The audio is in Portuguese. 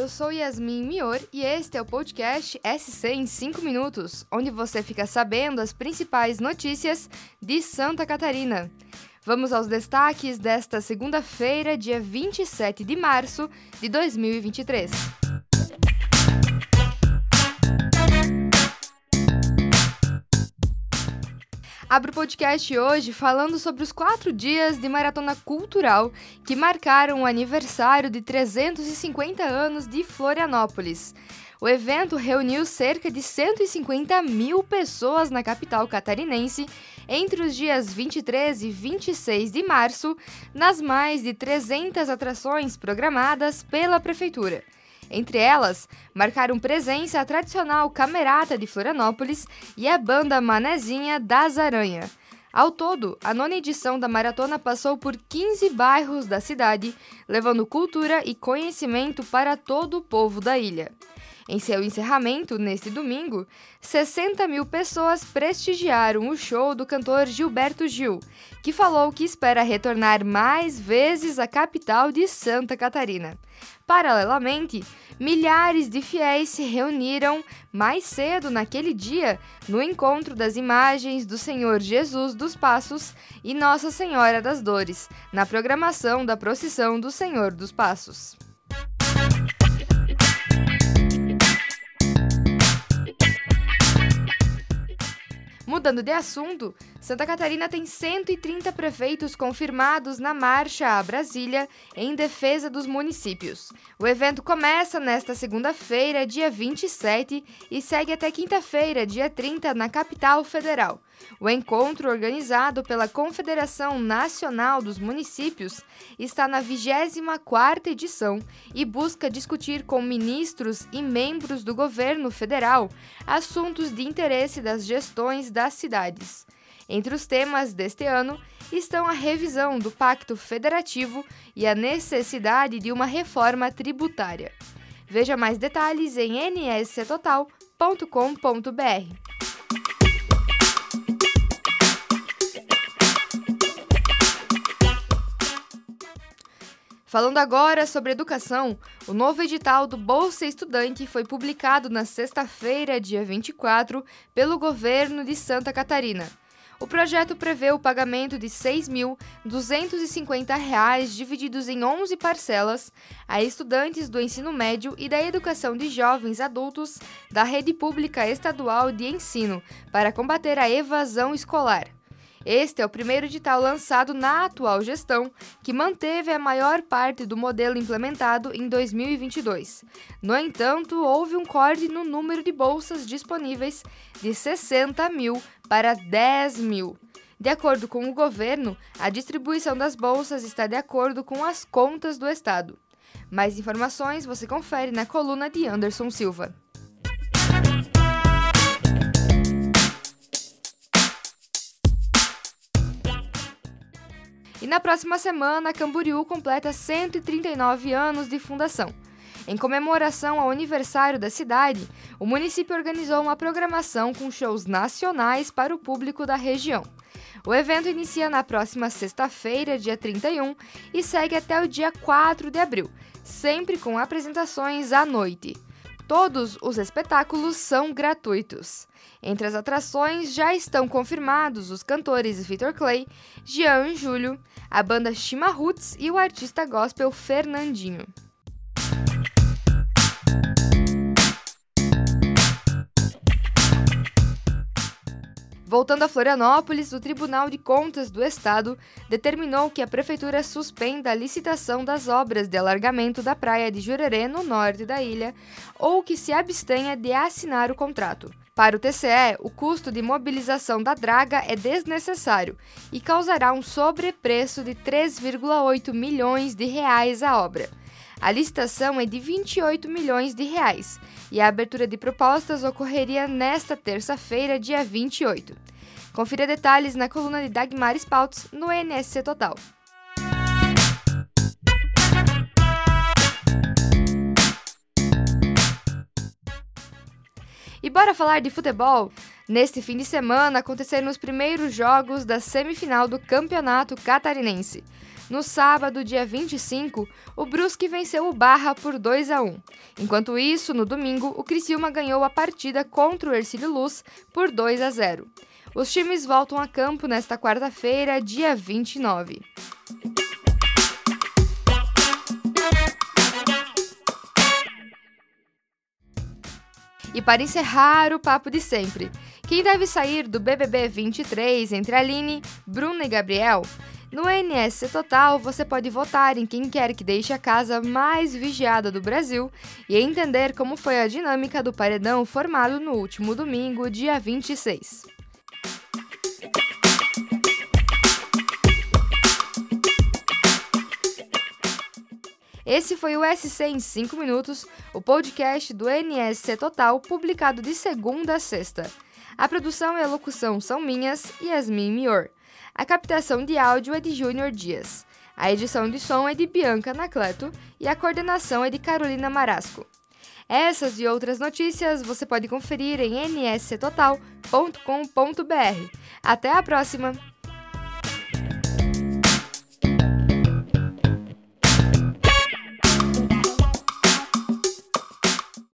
eu sou Yasmin Mior e este é o podcast SC em 5 minutos, onde você fica sabendo as principais notícias de Santa Catarina. Vamos aos destaques desta segunda-feira, dia 27 de março de 2023. Abro o podcast hoje falando sobre os quatro dias de maratona cultural que marcaram o aniversário de 350 anos de Florianópolis. O evento reuniu cerca de 150 mil pessoas na capital catarinense entre os dias 23 e 26 de março, nas mais de 300 atrações programadas pela Prefeitura. Entre elas, marcaram presença a tradicional Camerata de Florianópolis e a banda Manezinha das Aranha. Ao todo, a nona edição da maratona passou por 15 bairros da cidade, levando cultura e conhecimento para todo o povo da ilha. Em seu encerramento, neste domingo, 60 mil pessoas prestigiaram o show do cantor Gilberto Gil, que falou que espera retornar mais vezes à capital de Santa Catarina. Paralelamente, milhares de fiéis se reuniram mais cedo naquele dia no encontro das imagens do Senhor Jesus dos Passos e Nossa Senhora das Dores, na programação da procissão do Senhor dos Passos. Mudando de assunto, Santa Catarina tem 130 prefeitos confirmados na marcha a Brasília em defesa dos municípios. O evento começa nesta segunda-feira, dia 27, e segue até quinta-feira, dia 30, na capital federal. O encontro, organizado pela Confederação Nacional dos Municípios, está na 24ª edição e busca discutir com ministros e membros do governo federal assuntos de interesse das gestões das cidades. Entre os temas deste ano estão a revisão do Pacto Federativo e a necessidade de uma reforma tributária. Veja mais detalhes em nsctotal.com.br. Falando agora sobre educação, o novo edital do Bolsa Estudante foi publicado na sexta-feira, dia 24, pelo governo de Santa Catarina. O projeto prevê o pagamento de R$ 6.250 divididos em 11 parcelas a estudantes do ensino médio e da educação de jovens adultos da rede pública estadual de ensino para combater a evasão escolar. Este é o primeiro edital lançado na atual gestão, que manteve a maior parte do modelo implementado em 2022. No entanto, houve um corte no número de bolsas disponíveis de 60 mil para 10 mil. De acordo com o governo, a distribuição das bolsas está de acordo com as contas do Estado. Mais informações você confere na coluna de Anderson Silva. E na próxima semana, Camboriú completa 139 anos de fundação. Em comemoração ao aniversário da cidade, o município organizou uma programação com shows nacionais para o público da região. O evento inicia na próxima sexta-feira, dia 31, e segue até o dia 4 de abril, sempre com apresentações à noite. Todos os espetáculos são gratuitos. Entre as atrações já estão confirmados os cantores Victor Clay, Jean e Júlio, a banda Shima Roots e o artista gospel Fernandinho. Voltando a Florianópolis, o Tribunal de Contas do Estado determinou que a Prefeitura suspenda a licitação das obras de alargamento da praia de Jurerê, no norte da ilha, ou que se abstenha de assinar o contrato. Para o TCE, o custo de mobilização da draga é desnecessário e causará um sobrepreço de 3,8 milhões de reais à obra. A licitação é de 28 milhões de reais e a abertura de propostas ocorreria nesta terça-feira, dia 28. Confira detalhes na coluna de Dagmar Spouts no NSC Total. E bora falar de futebol? Neste fim de semana aconteceram os primeiros jogos da semifinal do Campeonato Catarinense. No sábado, dia 25, o Brusque venceu o Barra por 2 a 1. Enquanto isso, no domingo, o Criciúma ganhou a partida contra o Ercílio Luz por 2 a 0. Os times voltam a campo nesta quarta-feira, dia 29. E para encerrar o papo de sempre, quem deve sair do BBB 23 entre Aline, Bruna e Gabriel? No NSC Total, você pode votar em quem quer que deixe a casa mais vigiada do Brasil e entender como foi a dinâmica do paredão formado no último domingo, dia 26. Esse foi o SC em 5 minutos, o podcast do NSC Total, publicado de segunda a sexta. A produção e a locução são minhas, Yasmin Mior. A captação de áudio é de Júnior Dias. A edição de som é de Bianca Nacleto e a coordenação é de Carolina Marasco. Essas e outras notícias você pode conferir em nsctotal.com.br. Até a próxima!